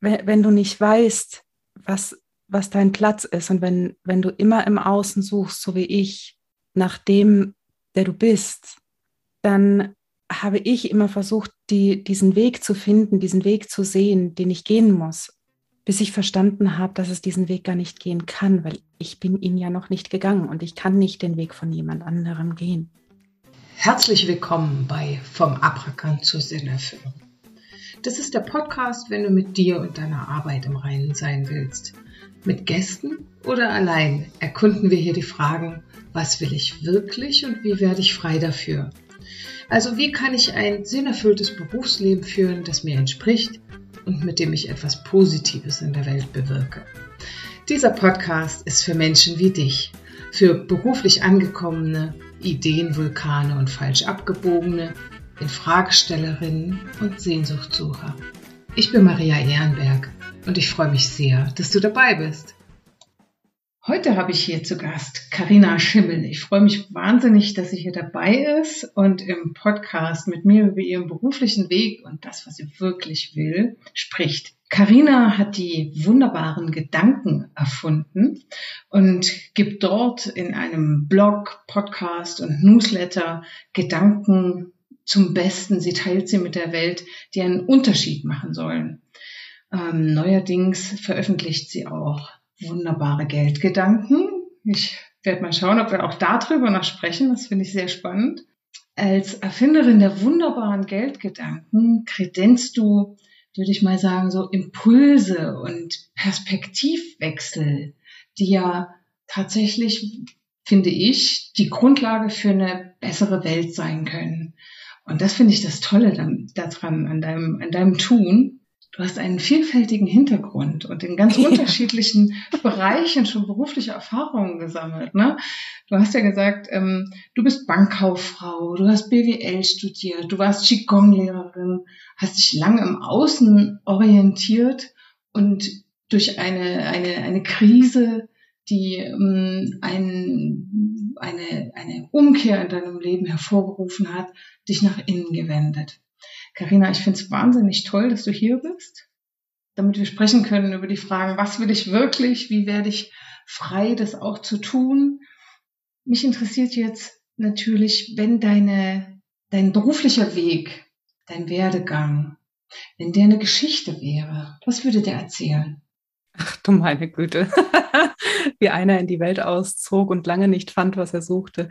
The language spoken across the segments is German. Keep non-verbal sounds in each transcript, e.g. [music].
wenn, du nicht weißt, was, was dein Platz ist und wenn, wenn du immer im Außen suchst, so wie ich, nach dem, der du bist, dann habe ich immer versucht, die, diesen Weg zu finden, diesen Weg zu sehen, den ich gehen muss, bis ich verstanden habe, dass es diesen Weg gar nicht gehen kann, weil ich bin ihn ja noch nicht gegangen und ich kann nicht den Weg von jemand anderem gehen. Herzlich willkommen bei Vom Abrackern zur Sinnerfüllung. Das ist der Podcast, wenn du mit dir und deiner Arbeit im Reinen sein willst. Mit Gästen oder allein erkunden wir hier die Fragen, was will ich wirklich und wie werde ich frei dafür? Also wie kann ich ein sinnerfülltes Berufsleben führen, das mir entspricht und mit dem ich etwas Positives in der Welt bewirke? Dieser Podcast ist für Menschen wie dich, für beruflich angekommene, Ideenvulkane und falsch abgebogene, Infragestellerinnen und Sehnsuchtsucher. Ich bin Maria Ehrenberg und ich freue mich sehr, dass du dabei bist. Heute habe ich hier zu Gast Karina Schimmel. Ich freue mich wahnsinnig, dass sie hier dabei ist und im Podcast mit mir über ihren beruflichen Weg und das, was sie wirklich will, spricht. Karina hat die wunderbaren Gedanken erfunden und gibt dort in einem Blog, Podcast und Newsletter Gedanken zum Besten. Sie teilt sie mit der Welt, die einen Unterschied machen sollen. Ähm, neuerdings veröffentlicht sie auch wunderbare Geldgedanken. Ich werde mal schauen, ob wir auch darüber noch sprechen. Das finde ich sehr spannend. Als Erfinderin der wunderbaren Geldgedanken kredenzt du, würde ich mal sagen, so Impulse und Perspektivwechsel, die ja tatsächlich, finde ich, die Grundlage für eine bessere Welt sein können. Und das finde ich das Tolle daran, an deinem, an deinem Tun. Du hast einen vielfältigen Hintergrund und in ganz unterschiedlichen [laughs] Bereichen schon berufliche Erfahrungen gesammelt. Ne? Du hast ja gesagt, ähm, du bist Bankkauffrau, du hast BWL studiert, du warst Qigong-Lehrerin, hast dich lange im Außen orientiert und durch eine, eine, eine Krise, die ähm, ein, eine, eine Umkehr in deinem Leben hervorgerufen hat, dich nach innen gewendet. Karina, ich finde es wahnsinnig toll, dass du hier bist, damit wir sprechen können über die Fragen, was will ich wirklich, wie werde ich frei, das auch zu tun. Mich interessiert jetzt natürlich, wenn deine, dein beruflicher Weg, dein Werdegang, wenn der eine Geschichte wäre, was würde der erzählen? Ach du meine Güte, [laughs] [laughs] wie einer in die Welt auszog und lange nicht fand, was er suchte.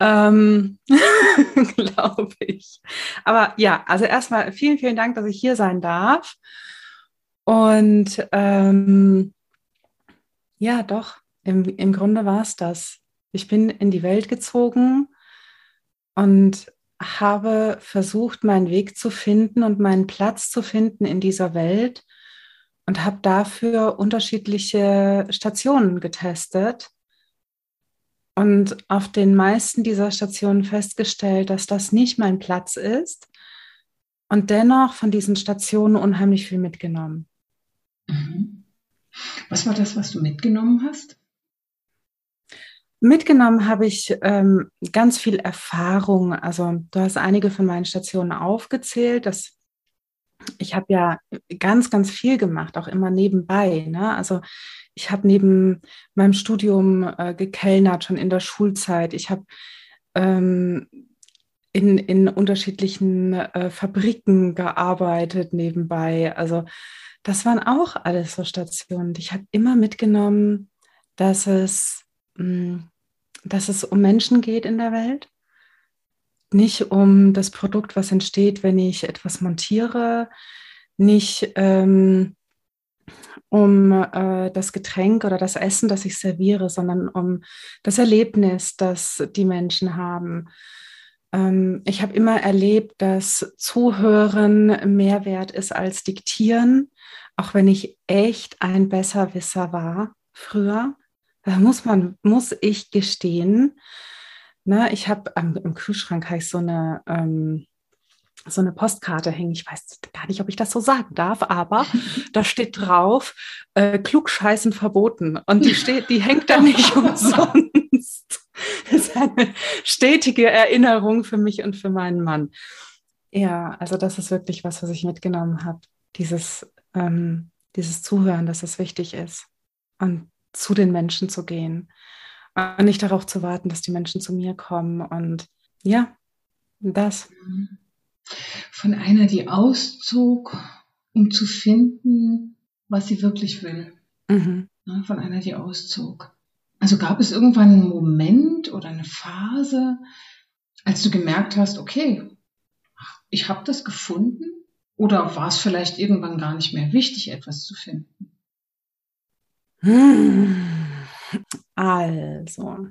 Ähm, [laughs] Glaube ich. Aber ja, also erstmal vielen, vielen Dank, dass ich hier sein darf. Und ähm, ja, doch, im, im Grunde war es das. Ich bin in die Welt gezogen und habe versucht, meinen Weg zu finden und meinen Platz zu finden in dieser Welt und habe dafür unterschiedliche Stationen getestet und auf den meisten dieser Stationen festgestellt, dass das nicht mein Platz ist und dennoch von diesen Stationen unheimlich viel mitgenommen. Mhm. Was war das, was du mitgenommen hast? Mitgenommen habe ich ähm, ganz viel Erfahrung. Also du hast einige von meinen Stationen aufgezählt. Das, ich habe ja ganz, ganz viel gemacht, auch immer nebenbei. Ne? Also ich habe neben meinem Studium äh, gekellnert, schon in der Schulzeit. Ich habe ähm, in, in unterschiedlichen äh, Fabriken gearbeitet nebenbei. Also das waren auch alles so Stationen. Ich habe immer mitgenommen, dass es, mh, hm, dass es um Menschen geht in der Welt. Nicht um das Produkt, was entsteht, wenn ich etwas montiere. Nicht ähm, um äh, das Getränk oder das Essen, das ich serviere, sondern um das Erlebnis, das die Menschen haben. Ähm, ich habe immer erlebt, dass Zuhören mehr wert ist als Diktieren, auch wenn ich echt ein Besserwisser war früher. Da muss man, muss ich gestehen. Na, ne, ich habe im Kühlschrank habe ich so eine ähm, so eine Postkarte hängen. Ich weiß gar nicht, ob ich das so sagen darf, aber [laughs] da steht drauf, äh, Klugscheißen verboten. Und die steht, die hängt da nicht [laughs] umsonst. Das ist eine stetige Erinnerung für mich und für meinen Mann. Ja, also das ist wirklich was, was ich mitgenommen habe. Dieses ähm, dieses Zuhören, dass es wichtig ist und zu den Menschen zu gehen und nicht darauf zu warten, dass die Menschen zu mir kommen und ja, das. Von einer, die auszog, um zu finden, was sie wirklich will. Mhm. Von einer, die auszog. Also gab es irgendwann einen Moment oder eine Phase, als du gemerkt hast, okay, ich habe das gefunden? Oder war es vielleicht irgendwann gar nicht mehr wichtig, etwas zu finden? Also,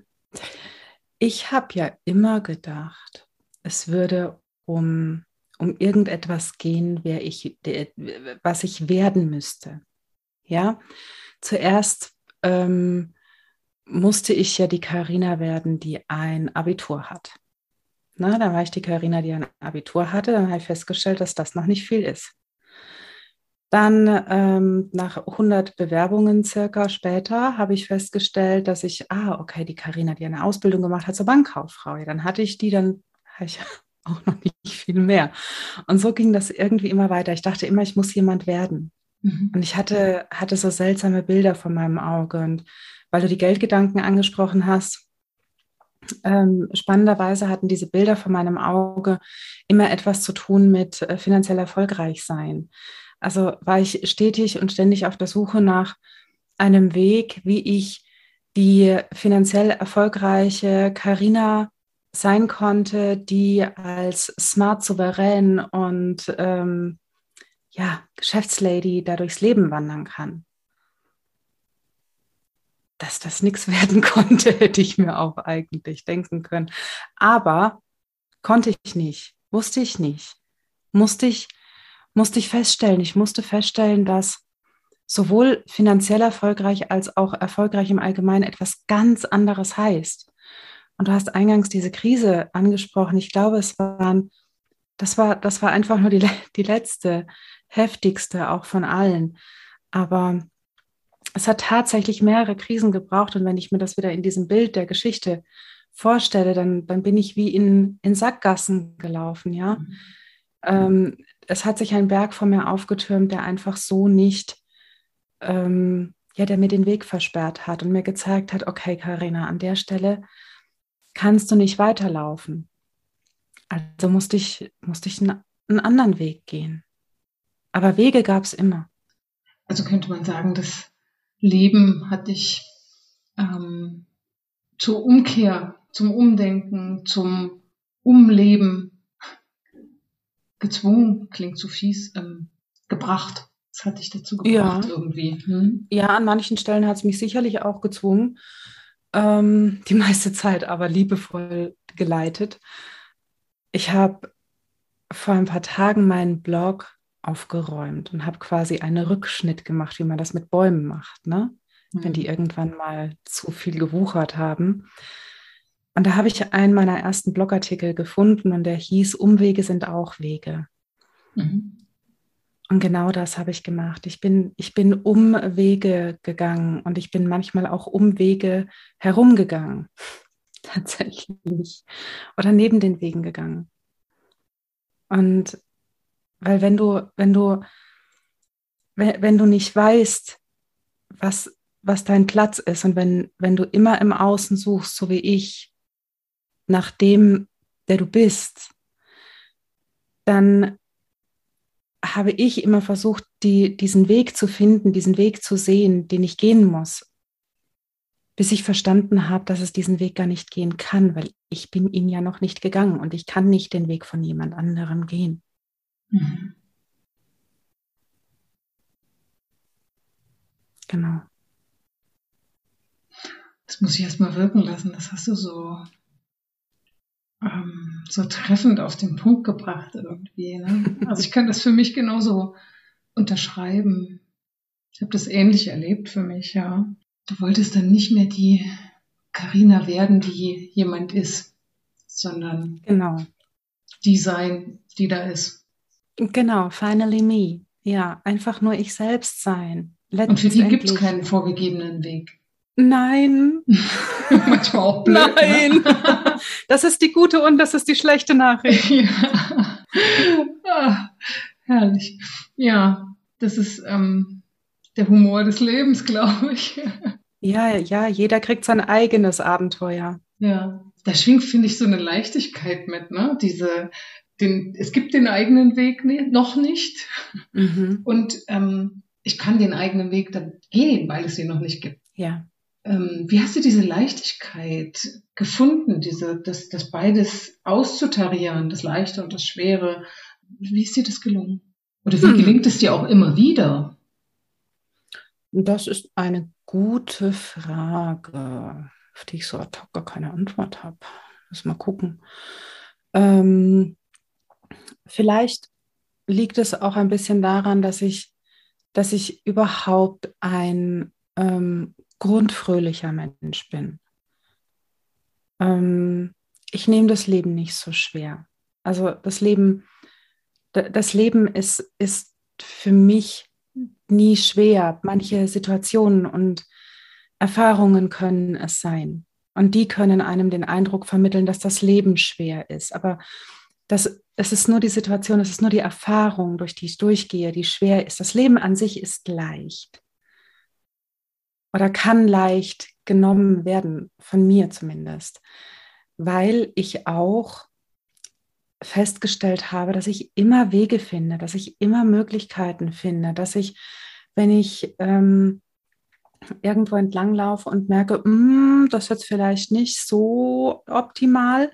ich habe ja immer gedacht, es würde um, um irgendetwas gehen, wer ich, was ich werden müsste. Ja, zuerst ähm, musste ich ja die Karina werden, die ein Abitur hat. Na, dann war ich die Karina, die ein Abitur hatte. Dann habe ich festgestellt, dass das noch nicht viel ist. Dann ähm, nach 100 Bewerbungen circa später habe ich festgestellt, dass ich, ah, okay, die Karina, die eine Ausbildung gemacht hat zur Bankkauffrau. Ja, dann hatte ich die, dann habe ich [laughs] auch noch nicht viel mehr. Und so ging das irgendwie immer weiter. Ich dachte immer, ich muss jemand werden. Mhm. Und ich hatte, hatte so seltsame Bilder vor meinem Auge. Und weil du die Geldgedanken angesprochen hast, ähm, spannenderweise hatten diese Bilder vor meinem Auge immer etwas zu tun mit äh, finanziell erfolgreich sein. Also war ich stetig und ständig auf der Suche nach einem Weg, wie ich die finanziell erfolgreiche Karina sein konnte, die als smart, souverän und ähm, ja, Geschäftslady da durchs Leben wandern kann dass das nichts [laughs] werden konnte, hätte ich mir auch eigentlich denken können. Aber konnte ich nicht, wusste ich nicht, musste ich, musste ich feststellen. Ich musste feststellen, dass sowohl finanziell erfolgreich als auch erfolgreich im Allgemeinen etwas ganz anderes heißt. Und du hast eingangs diese Krise angesprochen. Ich glaube, es waren, das war, das war einfach nur die, die letzte, heftigste auch von allen. Aber es hat tatsächlich mehrere Krisen gebraucht. Und wenn ich mir das wieder in diesem Bild der Geschichte vorstelle, dann, dann bin ich wie in, in Sackgassen gelaufen, ja. Mhm. Ähm, es hat sich ein Berg vor mir aufgetürmt, der einfach so nicht, ähm, ja, der mir den Weg versperrt hat und mir gezeigt hat, okay, Karina, an der Stelle kannst du nicht weiterlaufen. Also musste ich, musste ich einen, anderen Weg gehen. Aber Wege gab es immer. Also könnte man sagen, dass Leben hat dich ähm, zur Umkehr, zum Umdenken, zum Umleben gezwungen, klingt zu fies, ähm, gebracht. Das hat dich dazu gebracht ja. irgendwie. Hm? Ja, an manchen Stellen hat es mich sicherlich auch gezwungen. Ähm, die meiste Zeit aber liebevoll geleitet. Ich habe vor ein paar Tagen meinen Blog aufgeräumt und habe quasi einen Rückschnitt gemacht, wie man das mit Bäumen macht, ne? Mhm. wenn die irgendwann mal zu viel gewuchert haben. Und da habe ich einen meiner ersten Blogartikel gefunden und der hieß Umwege sind auch Wege. Mhm. Und genau das habe ich gemacht. Ich bin, ich bin Umwege gegangen und ich bin manchmal auch Umwege herumgegangen. [laughs] Tatsächlich. Oder neben den Wegen gegangen. Und weil wenn du, wenn du, wenn du nicht weißt, was, was dein Platz ist und wenn, wenn du immer im Außen suchst, so wie ich, nach dem, der du bist, dann habe ich immer versucht, die, diesen Weg zu finden, diesen Weg zu sehen, den ich gehen muss, bis ich verstanden habe, dass es diesen Weg gar nicht gehen kann, weil ich bin ihn ja noch nicht gegangen und ich kann nicht den Weg von jemand anderem gehen. Mhm. Genau. Das muss ich erstmal wirken lassen. Das hast du so, ähm, so treffend auf den Punkt gebracht irgendwie. Ne? Also ich kann das für mich genauso unterschreiben. Ich habe das ähnlich erlebt für mich, ja. Du wolltest dann nicht mehr die Karina werden, die jemand ist, sondern genau. die sein, die da ist. Genau, finally me. Ja, einfach nur ich selbst sein. Und für die gibt es keinen vorgegebenen Weg. Nein. [laughs] Manchmal auch blöd, ne? Nein. Ne? [laughs] das ist die gute und das ist die schlechte Nachricht. ja. Ah, herrlich. Ja. Das ist ähm, der Humor des Lebens, [laughs] glaube ich. Ja, ja, jeder kriegt sein eigenes Abenteuer. Ja, da schwingt, finde ich, so eine Leichtigkeit mit, ne? Diese, den, es gibt den eigenen Weg noch nicht. Mhm. Und ähm, ich kann den eigenen Weg dann gehen, weil es ihn noch nicht gibt. Ja. Ähm, wie hast du diese Leichtigkeit gefunden, diese, das, das beides auszutarieren, das Leichte und das Schwere? Wie ist dir das gelungen? Oder wie hm. gelingt es dir auch immer wieder? Das ist eine gute Frage, auf die ich so ad hoc gar keine Antwort habe. Muss mal gucken. Ähm, vielleicht liegt es auch ein bisschen daran, dass ich, dass ich überhaupt ein ähm, grundfröhlicher Mensch bin. Ähm, ich nehme das Leben nicht so schwer. Also das Leben, das Leben ist, ist für mich nie schwer. Manche Situationen und Erfahrungen können es sein. Und die können einem den Eindruck vermitteln, dass das Leben schwer ist. Aber das, es ist nur die Situation, es ist nur die Erfahrung, durch die ich durchgehe, die schwer ist. Das Leben an sich ist leicht oder kann leicht genommen werden, von mir zumindest, weil ich auch festgestellt habe, dass ich immer Wege finde, dass ich immer Möglichkeiten finde, dass ich, wenn ich ähm, irgendwo entlang laufe und merke, mm, das ist jetzt vielleicht nicht so optimal,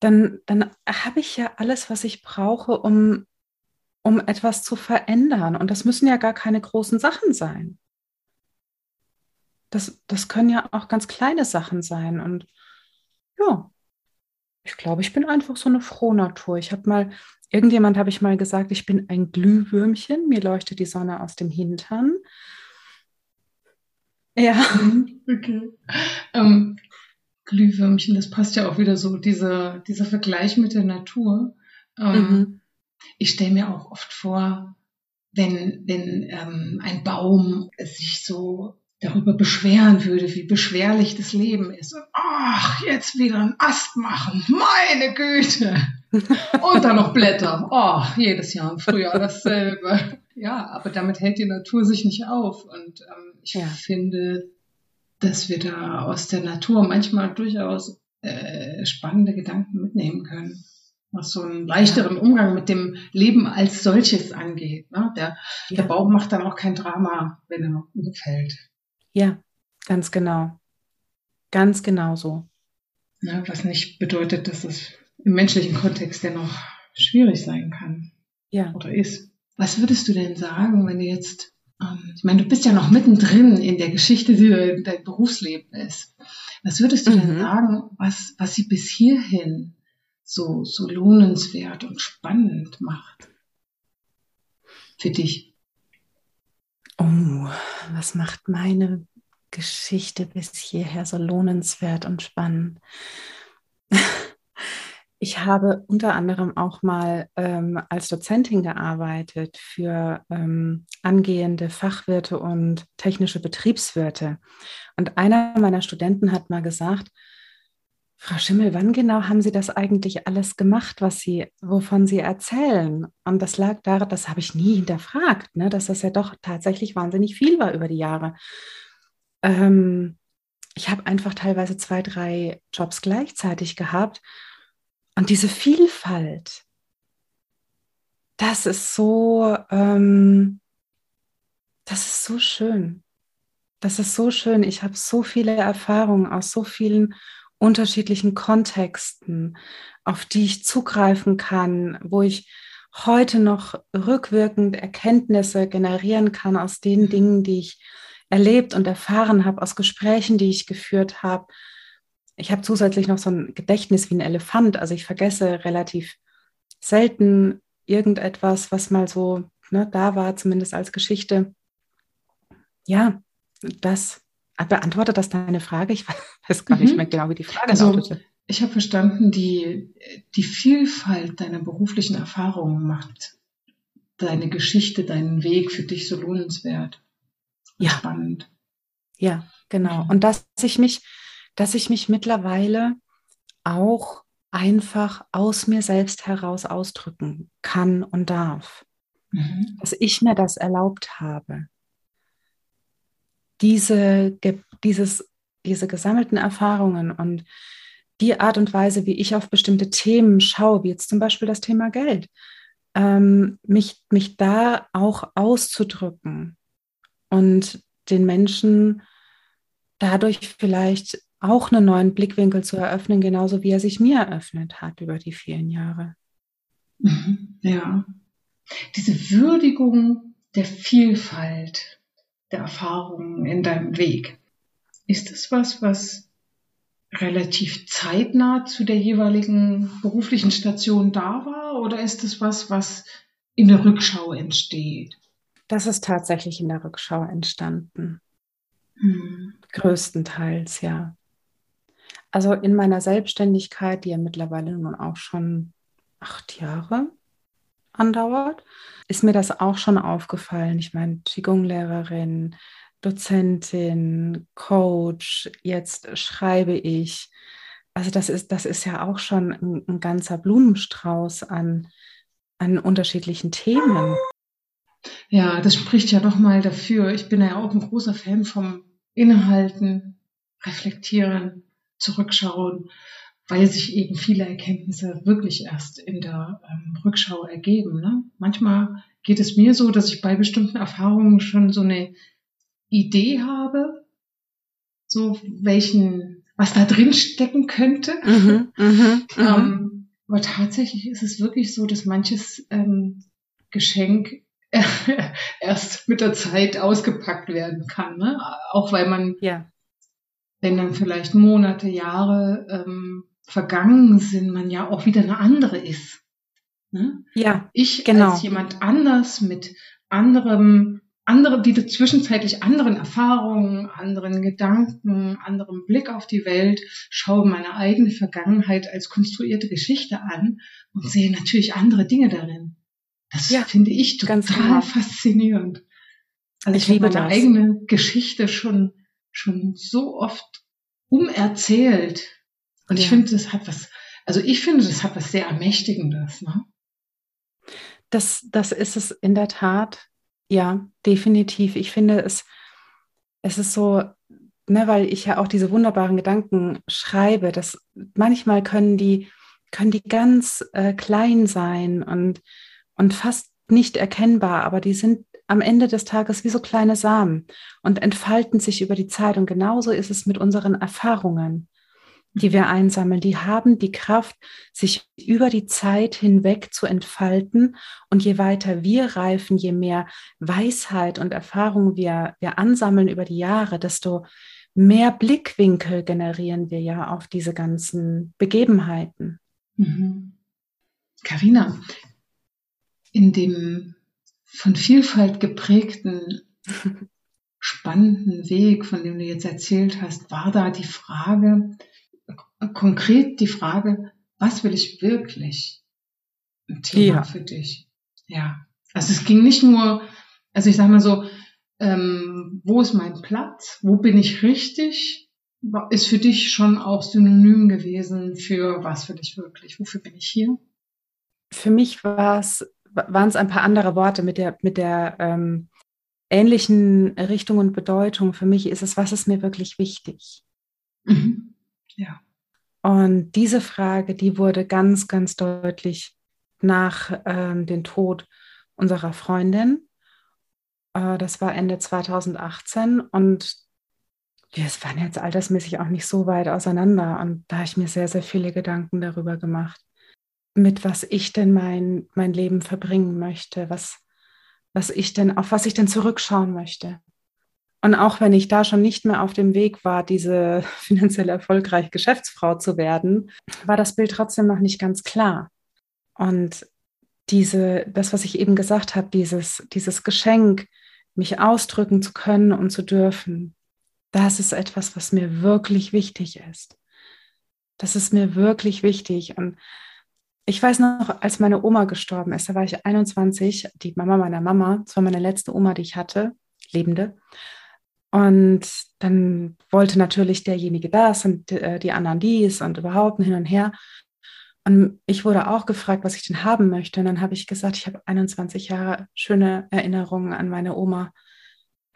dann, dann habe ich ja alles, was ich brauche, um, um etwas zu verändern. Und das müssen ja gar keine großen Sachen sein das, das können ja auch ganz kleine Sachen sein. Und ja, ich glaube, ich bin einfach so eine Frohnatur. Ich habe mal, irgendjemand habe ich mal gesagt, ich bin ein Glühwürmchen, mir leuchtet die Sonne aus dem Hintern. Ja. Mhm, okay. Ähm, Glühwürmchen, das passt ja auch wieder so, dieser, dieser Vergleich mit der Natur. Ähm, mhm. Ich stelle mir auch oft vor, wenn, wenn ähm, ein Baum sich so darüber beschweren würde, wie beschwerlich das Leben ist. Und, ach, jetzt wieder ein Ast machen, meine Güte. Und dann noch Blätter. Oh, jedes Jahr im Frühjahr dasselbe. Ja, aber damit hält die Natur sich nicht auf. Und ähm, ich ja. finde, dass wir da aus der Natur manchmal durchaus äh, spannende Gedanken mitnehmen können was so einen leichteren Umgang mit dem Leben als solches angeht. Ne? Der, der Baum macht dann auch kein Drama, wenn er umfällt. Ja, ganz genau. Ganz genau so. Ja, was nicht bedeutet, dass es im menschlichen Kontext dennoch schwierig sein kann. Ja. Oder ist. Was würdest du denn sagen, wenn du jetzt, ähm, ich meine, du bist ja noch mittendrin in der Geschichte, die dein Berufsleben ist. Was würdest du mhm. denn sagen, was, was sie bis hierhin so, so lohnenswert und spannend macht? Für dich? Oh, was macht meine Geschichte bis hierher so lohnenswert und spannend? [laughs] Ich habe unter anderem auch mal ähm, als Dozentin gearbeitet für ähm, angehende Fachwirte und technische Betriebswirte. Und einer meiner Studenten hat mal gesagt, Frau Schimmel, wann genau haben Sie das eigentlich alles gemacht, was Sie, wovon Sie erzählen? Und das lag daran, das habe ich nie hinterfragt, ne, dass das ja doch tatsächlich wahnsinnig viel war über die Jahre. Ähm, ich habe einfach teilweise zwei, drei Jobs gleichzeitig gehabt. Und diese Vielfalt, das ist so, ähm, das ist so schön. Das ist so schön. Ich habe so viele Erfahrungen aus so vielen unterschiedlichen Kontexten, auf die ich zugreifen kann, wo ich heute noch rückwirkend Erkenntnisse generieren kann aus den Dingen, die ich erlebt und erfahren habe, aus Gesprächen, die ich geführt habe. Ich habe zusätzlich noch so ein Gedächtnis wie ein Elefant, also ich vergesse relativ selten irgendetwas, was mal so ne, da war, zumindest als Geschichte. Ja, das Beantwortet das deine Frage? Ich [laughs] weiß gar nicht mhm. mehr genau, wie die Frage also, lautete. Ich habe verstanden, die, die Vielfalt deiner beruflichen Erfahrungen macht deine Geschichte, deinen Weg für dich so lohnenswert. Ja. Spannend. Ja, genau. Und dass ich mich, dass ich mich mittlerweile auch einfach aus mir selbst heraus ausdrücken kann und darf. mhm. dass ich mir das erlaubt habe, diese, dieses, diese gesammelten Erfahrungen und die Art und Weise, wie ich auf bestimmte Themen schaue, wie jetzt zum Beispiel das Thema Geld, ähm, mich, mich da auch auszudrücken und den Menschen dadurch vielleicht auch einen neuen Blickwinkel zu eröffnen, genauso wie er sich mir eröffnet hat über die vielen Jahre. Mhm. Ja, diese Würdigung der Vielfalt der Erfahrungen in deinem Weg, ist das was, was relativ zeitnah zu der jeweiligen beruflichen Station da war oder ist es was, was in der Rückschau entsteht? Das ist tatsächlich in der Rückschau entstanden. Hm. Größtenteils, ja. Also in meiner Selbstständigkeit, die ja mittlerweile nun auch schon acht Jahre andauert, ist mir das auch schon aufgefallen. Ich meine, Qigong-Lehrerin, Dozentin, Coach, jetzt schreibe ich. Also das ist, das ist ja auch schon ein, ein ganzer Blumenstrauß an, an unterschiedlichen Themen. Ja, das spricht ja nochmal dafür. Ich bin ja auch ein großer Fan vom Innehalten, Reflektieren, Zurückschauen, weil sich eben viele Erkenntnisse wirklich erst in der ähm, Rückschau ergeben. Ne? Manchmal geht es mir so, dass ich bei bestimmten Erfahrungen schon so eine Idee habe, so welchen, was da drin stecken könnte. Mhm, mh, [laughs] mh. Ähm, aber tatsächlich ist es wirklich so, dass manches ähm, Geschenk [laughs] erst mit der Zeit ausgepackt werden kann. Ne? Auch weil man, ja. wenn dann vielleicht Monate, Jahre ähm, vergangen sind, man ja auch wieder eine andere ist. Ne? Ja, ich genau. als jemand anders mit anderem andere, die zwischenzeitlich anderen Erfahrungen, anderen Gedanken, anderem Blick auf die Welt, schaue meine eigene Vergangenheit als konstruierte Geschichte an und sehe natürlich andere Dinge darin. Das ja, finde ich total genau. faszinierend. Also ich, ich habe meine das. eigene Geschichte schon, schon so oft umerzählt. Und ja. ich finde, das hat was, also ich finde, das hat was sehr Ermächtigendes. Ne? Das, das ist es in der Tat. Ja, definitiv. Ich finde es, es ist so, ne, weil ich ja auch diese wunderbaren Gedanken schreibe, dass manchmal können die, können die ganz äh, klein sein und, und fast nicht erkennbar, aber die sind am Ende des Tages wie so kleine Samen und entfalten sich über die Zeit. Und genauso ist es mit unseren Erfahrungen die wir einsammeln, die haben die Kraft, sich über die Zeit hinweg zu entfalten. Und je weiter wir reifen, je mehr Weisheit und Erfahrung wir, wir ansammeln über die Jahre, desto mehr Blickwinkel generieren wir ja auf diese ganzen Begebenheiten. Karina, mhm. in dem von Vielfalt geprägten, [laughs] spannenden Weg, von dem du jetzt erzählt hast, war da die Frage, konkret die Frage, was will ich wirklich? Ein Thema ja. für dich. Ja. Also es ging nicht nur, also ich sage mal so, ähm, wo ist mein Platz? Wo bin ich richtig? Ist für dich schon auch synonym gewesen für was für dich wirklich? Wofür bin ich hier? Für mich war es, waren es ein paar andere Worte mit der, mit der ähm, ähnlichen Richtung und Bedeutung. Für mich ist es, was ist mir wirklich wichtig? Mhm. Ja. Und diese Frage, die wurde ganz, ganz deutlich nach ähm, dem Tod unserer Freundin. Äh, das war Ende 2018 und wir waren jetzt altersmäßig auch nicht so weit auseinander. Und da habe ich mir sehr, sehr viele Gedanken darüber gemacht, mit was ich denn mein, mein Leben verbringen möchte, was, was ich denn, auf was ich denn zurückschauen möchte. Und auch wenn ich da schon nicht mehr auf dem Weg war, diese [laughs] finanziell erfolgreiche Geschäftsfrau zu werden, war das Bild trotzdem noch nicht ganz klar. Und diese, das, was ich eben gesagt habe, dieses, dieses Geschenk, mich ausdrücken zu können und zu dürfen, das ist etwas, was mir wirklich wichtig ist. Das ist mir wirklich wichtig. Und ich weiß noch, als meine Oma gestorben ist, da war ich 21, die Mama meiner Mama, das war meine letzte Oma, die ich hatte, lebende. Und dann wollte natürlich derjenige das und äh, die anderen dies und überhaupt hin und her. Und ich wurde auch gefragt, was ich denn haben möchte. Und dann habe ich gesagt, ich habe 21 Jahre schöne Erinnerungen an meine Oma.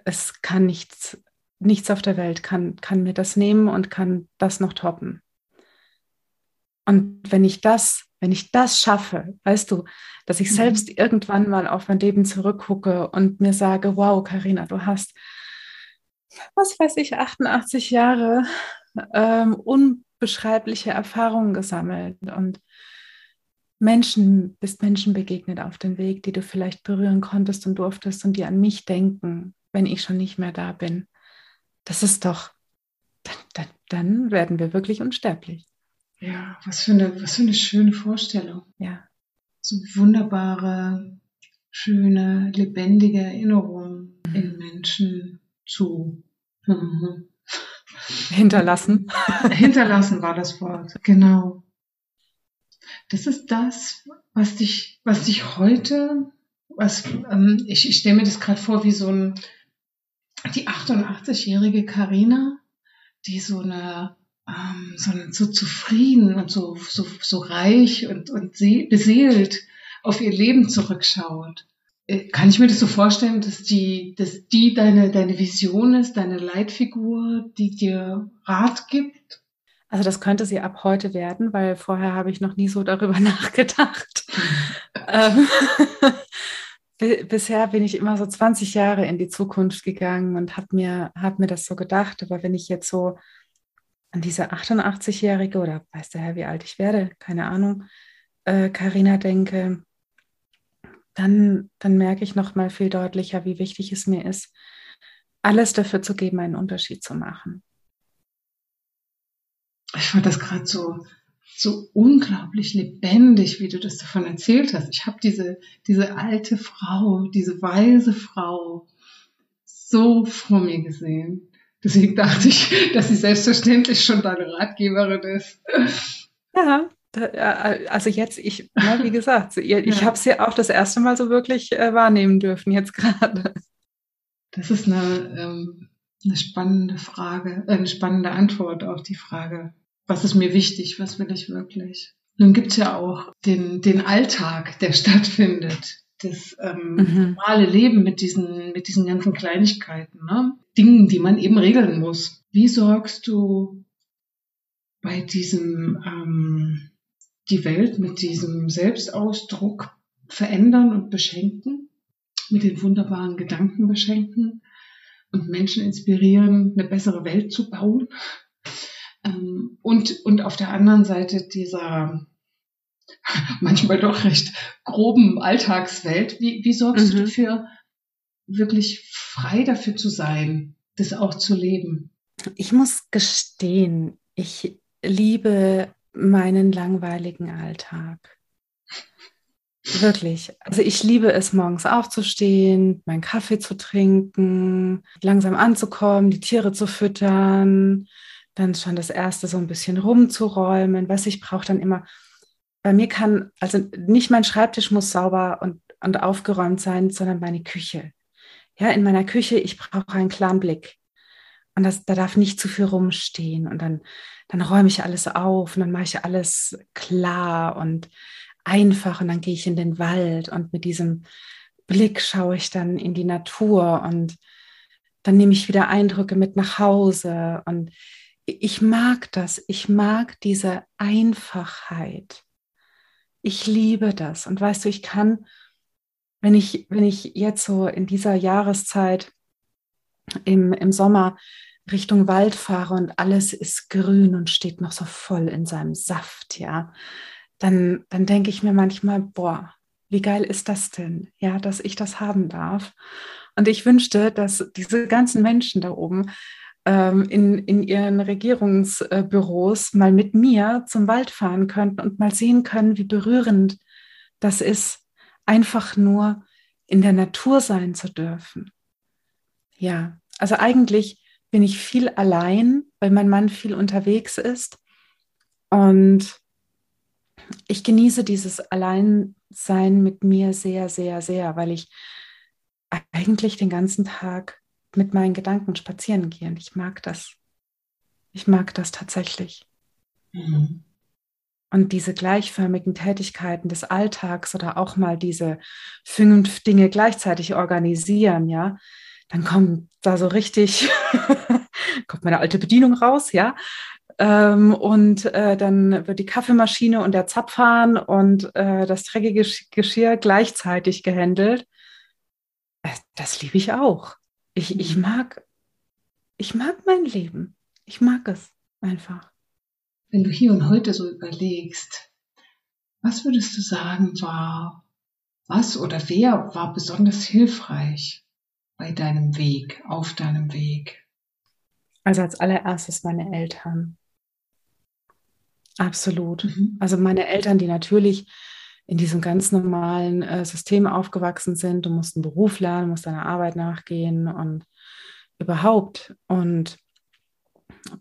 Es kann nichts, nichts auf der Welt kann, kann mir das nehmen und kann das noch toppen. Und wenn ich das, wenn ich das schaffe, weißt du, dass ich mhm. selbst irgendwann mal auf mein Leben zurückgucke und mir sage, wow, Karina, du hast, was weiß ich, 88 Jahre ähm, unbeschreibliche Erfahrungen gesammelt und Menschen, bist Menschen begegnet auf dem Weg, die du vielleicht berühren konntest und durftest und die an mich denken, wenn ich schon nicht mehr da bin. Das ist doch, dann, dann, dann werden wir wirklich unsterblich. Ja, was für eine, was für eine schöne Vorstellung. Ja. So wunderbare, schöne, lebendige Erinnerungen mhm. in Menschen zu mhm. hinterlassen. [laughs] hinterlassen war das Wort, genau. Das ist das, was dich, was dich heute, was ähm, ich, ich stelle mir das gerade vor wie so ein die 88-jährige Karina, die so eine ähm, so, so zufrieden und so, so, so reich und, und beseelt auf ihr Leben zurückschaut. Äh, kann ich mir das so vorstellen, dass die, dass die deine, deine Vision ist, deine Leitfigur, die dir Rat gibt? Also das könnte sie ab heute werden, weil vorher habe ich noch nie so darüber [laughs] nachgedacht. [laughs] Ähm, [laughs] bisher bin ich immer so 20 Jahre in die Zukunft gegangen und habe mir, hab mir das so gedacht. Aber wenn ich jetzt so an diese 88-Jährige oder weiß der Herr, wie alt ich werde, keine Ahnung, Karina äh, denke, dann, dann merke ich noch mal viel deutlicher, wie wichtig es mir ist, alles dafür zu geben, einen Unterschied zu machen. Ich fand das gerade so, so unglaublich lebendig, wie du das davon erzählt hast. Ich habe diese, diese alte Frau, diese weise Frau so vor mir gesehen. Deswegen dachte ich, dass sie selbstverständlich schon deine Ratgeberin ist. Ja, also jetzt, ich, na, wie [laughs] gesagt, ich ja. habe sie auch das erste Mal so wirklich äh, wahrnehmen dürfen, jetzt gerade. Das ist eine, ähm, eine spannende Frage, äh, eine spannende Antwort auf die Frage, was ist mir wichtig, was will ich wirklich? Nun gibt es ja auch den, den Alltag, der [laughs] stattfindet das ähm, mhm. normale Leben mit diesen, mit diesen ganzen Kleinigkeiten, ne? Dingen, die man eben regeln muss. Wie sorgst du bei diesem ähm, die Welt mit diesem Selbstausdruck verändern und beschenken, mit den wunderbaren Gedanken beschenken und Menschen inspirieren, eine bessere Welt zu bauen? Ähm, und, und auf der anderen Seite dieser [laughs] manchmal doch recht groben Alltagswelt. Wie, wie sorgst mhm. du dafür, wirklich frei dafür zu sein, das auch zu leben? Ich muss gestehen, ich liebe meinen langweiligen Alltag. Wirklich. Also ich liebe es, morgens aufzustehen, meinen Kaffee zu trinken, langsam anzukommen, die Tiere zu füttern, dann schon das erste so ein bisschen rumzuräumen. Was ich brauche dann immer bei mir kann, also nicht mein Schreibtisch muss sauber und, und aufgeräumt sein, sondern meine Küche. Ja, in meiner Küche, ich brauche einen klaren Blick. Und das, da darf nicht zu viel rumstehen. Und dann, dann räume ich alles auf und dann mache ich alles klar und einfach. Und dann gehe ich in den Wald und mit diesem Blick schaue ich dann in die Natur und dann nehme ich wieder Eindrücke mit nach Hause. Und ich mag das. Ich mag diese Einfachheit ich liebe das. Und weißt du, ich kann, wenn ich, wenn ich jetzt so in dieser Jahreszeit im, im Sommer Richtung Wald fahre und alles ist grün und steht noch so voll in seinem Saft, ja, dann, dann denke ich mir manchmal, boah, wie geil ist das denn, ja, dass ich das haben darf. Und ich wünschte, dass diese ganzen Menschen da oben ähm, in, in ihren Regierungsbüros mal mit mir zum Wald fahren könnten und mal sehen können, wie berührend das ist, einfach nur in der Natur sein zu dürfen. Ja, also eigentlich bin ich viel allein, weil mein Mann viel unterwegs ist. Und ich genieße dieses Alleinsein mit mir sehr, sehr, sehr, weil ich eigentlich den ganzen Tag mit meinen Gedanken spazieren gehen. Ich mag das. Ich mag das tatsächlich. Mhm. Und diese gleichförmigen Tätigkeiten des Alltags oder auch mal diese fünf Dinge gleichzeitig organisieren, ja, dann kommt da so richtig, kommt meine alte Bedienung raus, ja. Ähm, und äh, dann wird die Kaffeemaschine und der Zapfhahn und äh, das dreckige Geschirr gleichzeitig gehandelt. Äh, das liebe ich auch. Ich, ich mhm. mag, ich mag mein Leben. Ich mag es einfach. Wenn du hier und heute so überlegst, was würdest du sagen war, was oder wer war besonders hilfreich bei deinem Weg, auf deinem Weg? Also als allererstes meine Eltern. Absolut. Mhm. Also meine Eltern, die natürlich in diesem ganz normalen äh, System aufgewachsen sind. Du musst einen Beruf lernen, musst deiner Arbeit nachgehen und überhaupt. Und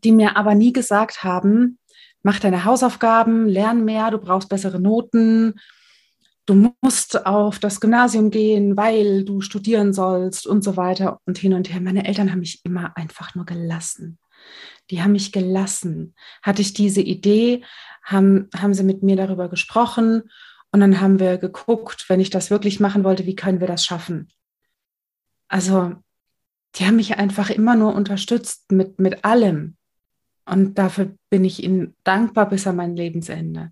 die mir aber nie gesagt haben, mach deine Hausaufgaben, lern mehr, du brauchst bessere Noten, du musst auf das Gymnasium gehen, weil du studieren sollst und so weiter und hin und her. Meine Eltern haben mich immer einfach nur gelassen. Die haben mich gelassen. Hatte ich diese Idee, haben, haben sie mit mir darüber gesprochen und dann haben wir geguckt, wenn ich das wirklich machen wollte, wie können wir das schaffen? Also, die haben mich einfach immer nur unterstützt mit, mit allem. Und dafür bin ich ihnen dankbar bis an mein Lebensende.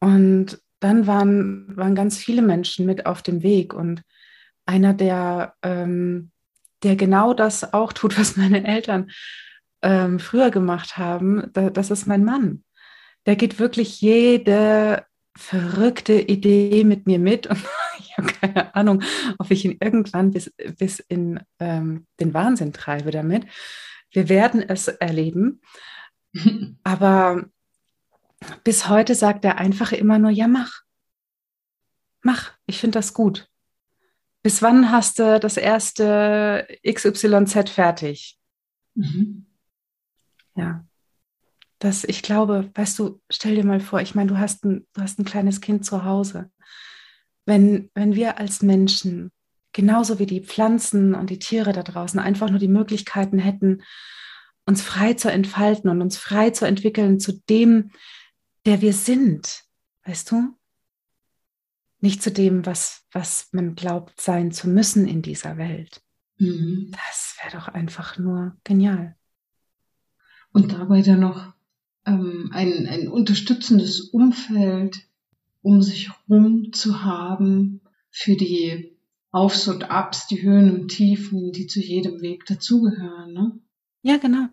Und dann waren, waren ganz viele Menschen mit auf dem Weg. Und einer, der, ähm, der genau das auch tut, [laughs] was meine Eltern ähm, früher gemacht haben, da, das ist mein Mann. Der geht wirklich jede verrückte Idee mit mir mit [laughs] und ich habe keine Ahnung, ob ich ihn irgendwann bis, bis in ähm, den Wahnsinn treibe damit. Wir werden es erleben. [laughs] Aber bis heute sagt er einfach immer nur, ja, mach. Mach, ich finde das gut. Bis wann hast du das erste XYZ fertig? Mhm. Ja dass ich glaube, weißt du, stell dir mal vor, ich meine, du hast ein, du hast ein kleines Kind zu Hause. Wenn, wenn wir als Menschen, genauso wie die Pflanzen und die Tiere da draußen, einfach nur die Möglichkeiten hätten, uns frei zu entfalten und uns frei zu entwickeln zu dem, der wir sind, weißt du? Nicht zu dem, was, was man glaubt sein zu müssen in dieser Welt. Mhm. Das wäre doch einfach nur genial. Und dabei dann noch ähm, ein, ein unterstützendes Umfeld um sich herum zu haben für die Aufs und Abs, die Höhen und Tiefen, die zu jedem Weg dazugehören. Ne? Ja, genau.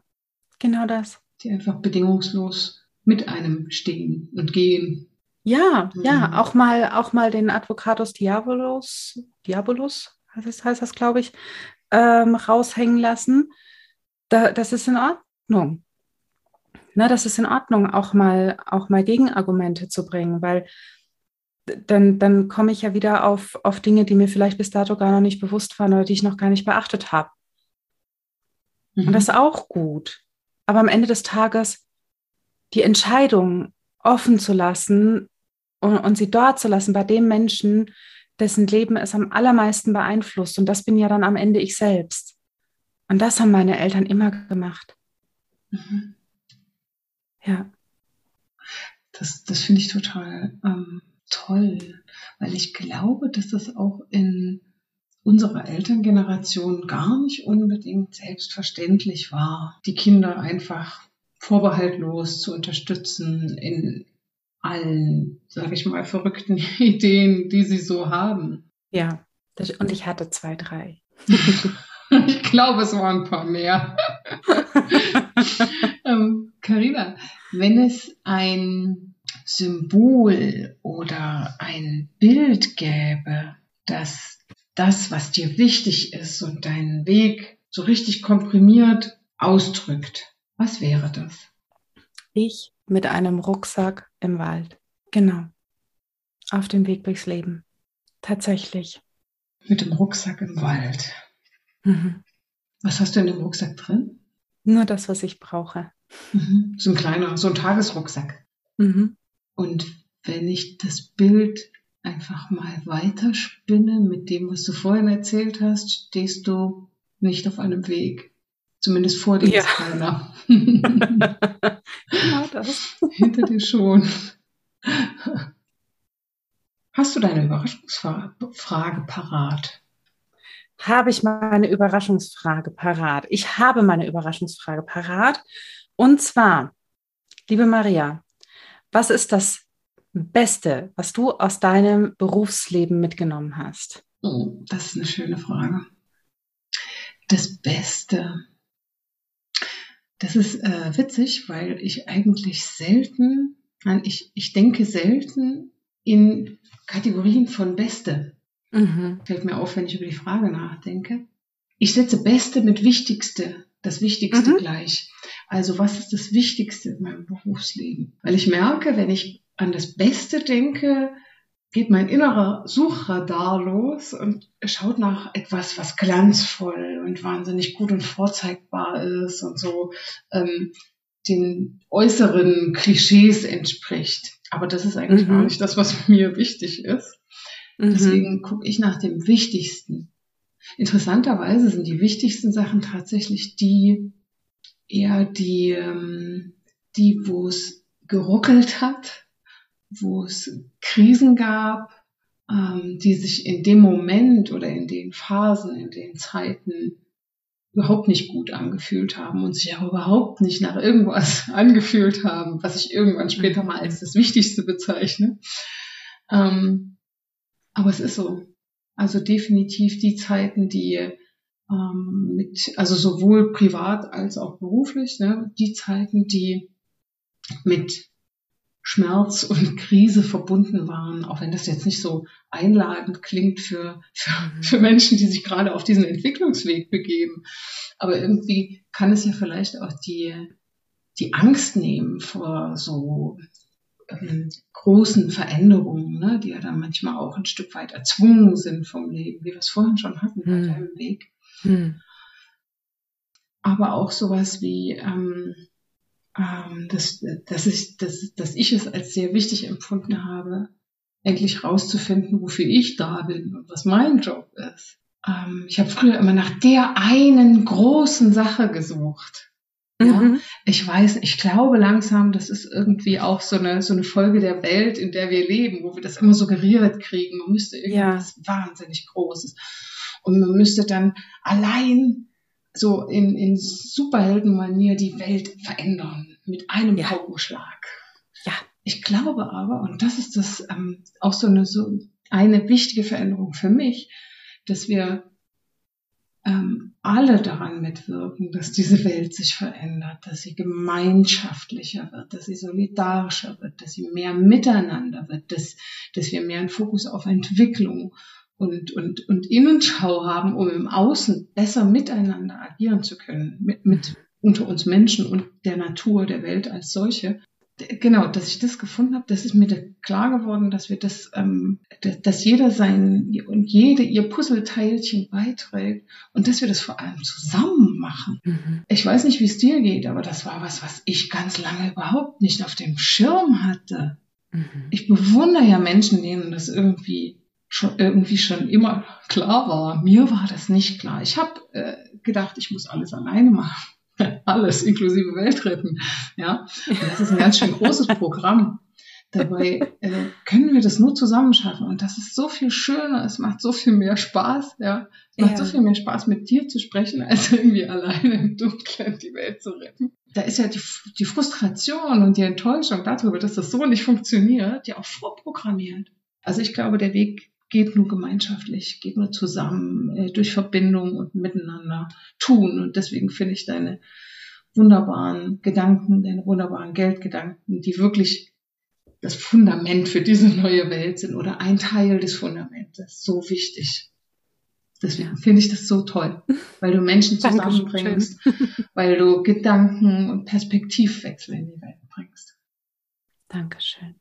Genau das. Die einfach bedingungslos mit einem stehen und gehen. Ja, mhm. ja, auch mal, auch mal den Advocatus Diabolus, Diabolus heißt das, heißt das glaube ich, ähm, raushängen lassen. Da, das ist in Ordnung ne, das ist in Ordnung, auch mal, auch mal Gegenargumente zu bringen, weil dann, dann komme ich ja wieder auf, auf Dinge, die mir vielleicht bis dato gar noch nicht bewusst waren oder die ich noch gar nicht beachtet habe. Mhm. Und das ist auch gut. Aber am Ende des Tages die Entscheidung offen zu lassen und, und sie dort zu lassen bei dem Menschen, dessen Leben es am allermeisten beeinflusst. Und das bin ja dann am Ende ich selbst. Und das haben meine Eltern immer gemacht. Mhm. Ja. Das, das finde ich total ähm, toll, weil ich glaube, dass das auch in unserer Elterngeneration gar nicht unbedingt selbstverständlich war, die Kinder einfach vorbehaltlos zu unterstützen in allen, sage ich mal, verrückten [laughs] Ideen, die sie so haben. Ja, das, und ich hatte zwei, drei. [laughs] ich glaube, es waren ein paar mehr. [laughs] ähm, Carina, wenn es ein Symbol oder ein Bild gäbe, das das, was dir wichtig ist und deinen Weg so richtig komprimiert ausdrückt, was wäre das? Ich mit einem Rucksack im Wald. Genau. Auf dem Weg durchs Leben. Tatsächlich. Mit dem Rucksack im Wald. Mhm. Was hast du in dem Rucksack drin? Nur das, was ich brauche. Mhm. So ein kleiner, so ein Tagesrucksack. Mhm. Und wenn ich das Bild einfach mal weiterspinne mit dem, was du vorhin erzählt hast, stehst du nicht auf einem Weg. Zumindest vor dir ja. ist keiner. [laughs] genau das. [laughs] Hinter dir schon. Hast du deine Überraschungsfrage parat? Habe ich meine Überraschungsfrage parat? Ich habe meine Überraschungsfrage parat. Und zwar, liebe Maria, was ist das Beste, was du aus deinem Berufsleben mitgenommen hast? Oh, das ist eine schöne Frage. Das Beste. Das ist äh, witzig, weil ich eigentlich selten, nein, ich, ich denke selten in Kategorien von Beste. Mhm. Fällt mir auf, wenn ich über die Frage nachdenke. Ich setze Beste mit Wichtigste, das Wichtigste mhm. gleich. Also was ist das Wichtigste in meinem Berufsleben? Weil ich merke, wenn ich an das Beste denke, geht mein innerer Suchradar los und schaut nach etwas, was glanzvoll und wahnsinnig gut und vorzeigbar ist und so ähm, den äußeren Klischees entspricht. Aber das ist eigentlich mhm. gar nicht das, was [laughs] mir wichtig ist. Mhm. Deswegen gucke ich nach dem Wichtigsten. Interessanterweise sind die wichtigsten Sachen tatsächlich die, eher die, ähm, die, wo es geruckelt hat, wo es Krisen gab, ähm, die sich in dem Moment oder in den Phasen, in den Zeiten überhaupt nicht gut angefühlt haben und sich auch überhaupt nicht nach irgendwas [laughs] angefühlt haben, was ich irgendwann später mal als das Wichtigste bezeichne. Ähm, aber es ist so. Also definitiv die Zeiten, die ähm, mit, also sowohl privat als auch beruflich, ne, die Zeiten, die mit Schmerz und Krise verbunden waren, auch wenn das jetzt nicht so einladend klingt für, für, mhm. für Menschen, die sich gerade auf diesen Entwicklungsweg begeben. Aber irgendwie kann es ja vielleicht auch die, die Angst nehmen vor so ähm, großen Veränderungen, ne, die ja dann manchmal auch ein Stück weit erzwungen sind vom Leben, wie wir es vorhin schon hatten mhm. bei deinem Weg. Mhm. Aber auch sowas wie, ähm, ähm, dass, dass, ich, dass, dass ich es als sehr wichtig empfunden habe, endlich rauszufinden, wofür ich da bin und was mein Job ist. Ähm, ich habe früher immer nach der einen großen Sache gesucht. Ja, mhm. ich weiß, ich glaube langsam, das ist irgendwie auch so eine, so eine Folge der Welt, in der wir leben, wo wir das immer suggeriert kriegen. Man müsste irgendwas ja. wahnsinnig Großes. Und man müsste dann allein so in, in Superheldenmanier die Welt verändern mit einem ja. Paukenschlag. Ja. Ich glaube aber, und das ist das ähm, auch so eine, so eine wichtige Veränderung für mich, dass wir ähm, alle daran mitwirken, dass diese Welt sich verändert, dass sie gemeinschaftlicher wird, dass sie solidarischer wird, dass sie mehr miteinander wird, dass, dass wir mehr einen Fokus auf Entwicklung und, und, und Innenschau haben, um im Außen besser miteinander agieren zu können, mit, mit unter uns Menschen und der Natur, der Welt als solche. Genau, dass ich das gefunden habe, das ist mir klar geworden, dass wir das, ähm, dass jeder sein und jede ihr Puzzleteilchen beiträgt und dass wir das vor allem zusammen machen. Mhm. Ich weiß nicht, wie es dir geht, aber das war was, was ich ganz lange überhaupt nicht auf dem Schirm hatte. Mhm. Ich bewundere ja Menschen, denen das irgendwie schon irgendwie schon immer klar war. Mir war das nicht klar. Ich habe äh, gedacht, ich muss alles alleine machen. [laughs] alles, inklusive Welt retten. Ja, und das ist ein ganz schön großes Programm. Dabei äh, können wir das nur zusammen schaffen. Und das ist so viel schöner. Es macht so viel mehr Spaß. Ja, es macht ja. so viel mehr Spaß, mit dir zu sprechen, als irgendwie alleine im Dunkeln die Welt zu retten. Da ist ja die, die Frustration und die Enttäuschung darüber, dass das so nicht funktioniert, ja auch vorprogrammiert. Also ich glaube, der Weg geht nur gemeinschaftlich, geht nur zusammen, äh, durch Verbindung und miteinander tun. Und deswegen finde ich deine wunderbaren Gedanken, deine wunderbaren Geldgedanken, die wirklich das Fundament für diese neue Welt sind oder ein Teil des Fundamentes, so wichtig. Deswegen finde ich das so toll, weil du Menschen [laughs] zusammenbringst, weil du Gedanken und Perspektivwechsel in die Welt bringst. Dankeschön.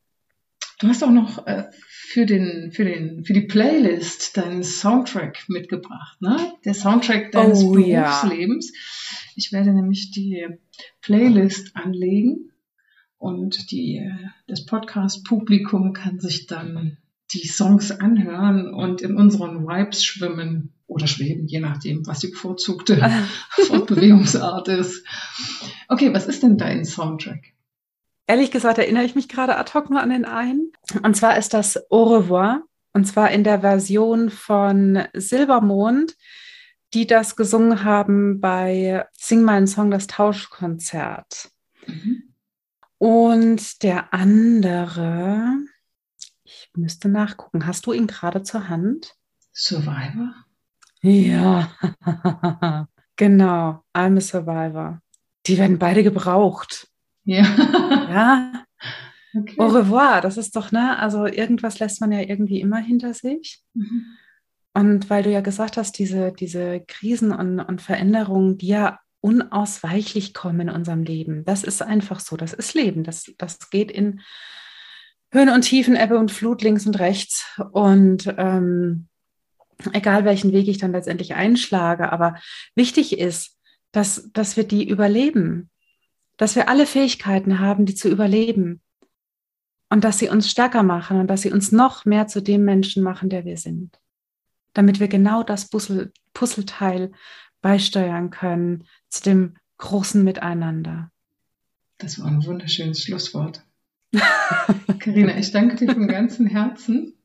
Du hast auch noch äh, für den, für den, für die Playlist deinen Soundtrack mitgebracht, ne? Der Soundtrack deines oh, Berufslebens. Ja. Ich werde nämlich die Playlist anlegen und die, das Podcast-Publikum kann sich dann die Songs anhören und in unseren Vibes schwimmen oder schweben, je nachdem, was die bevorzugte [laughs] Fortbewegungsart ist. Okay, was ist denn dein Soundtrack? Ehrlich gesagt erinnere ich mich gerade ad hoc nur an den einen. Und zwar ist das Au revoir. Und zwar in der Version von Silbermond, die das gesungen haben bei Sing meinen Song, das Tauschkonzert. Mhm. Und der andere, ich müsste nachgucken, hast du ihn gerade zur Hand? Survivor? Ja, [laughs] genau, I'm a Survivor. Die werden beide gebraucht. Ja. ja. Okay. Au revoir, das ist doch, ne? Also irgendwas lässt man ja irgendwie immer hinter sich. Mhm. Und weil du ja gesagt hast, diese, diese Krisen und, und Veränderungen, die ja unausweichlich kommen in unserem Leben, das ist einfach so, das ist Leben. Das, das geht in Höhen und Tiefen, Ebbe und Flut, links und rechts. Und ähm, egal welchen Weg ich dann letztendlich einschlage, aber wichtig ist, dass, dass wir die überleben, dass wir alle Fähigkeiten haben, die zu überleben und dass sie uns stärker machen und dass sie uns noch mehr zu dem Menschen machen, der wir sind, damit wir genau das Puzzle, Puzzleteil beisteuern können zu dem großen Miteinander. Das war ein wunderschönes Schlusswort. [laughs] Karina, ich danke dir von ganzem Herzen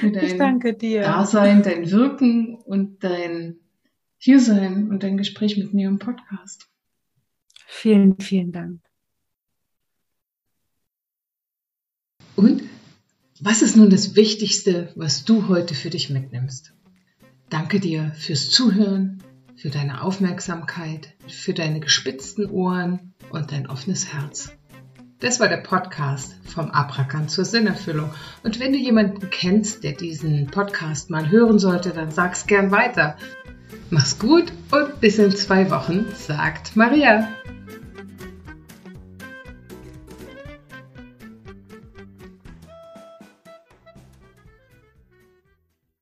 für dein ich danke dir. Dasein, dein Wirken und dein Hiersein und dein Gespräch mit mir im Podcast. Vielen, vielen Dank. Und was ist nun das Wichtigste, was du heute für dich mitnimmst? Danke dir fürs Zuhören, für deine Aufmerksamkeit, für deine gespitzten Ohren und dein offenes Herz. Das war der Podcast vom Abrakan zur Sinnerfüllung. Und wenn du jemanden kennst, der diesen Podcast mal hören sollte, dann sag's gern weiter. Mach's gut und bis in zwei Wochen, sagt Maria.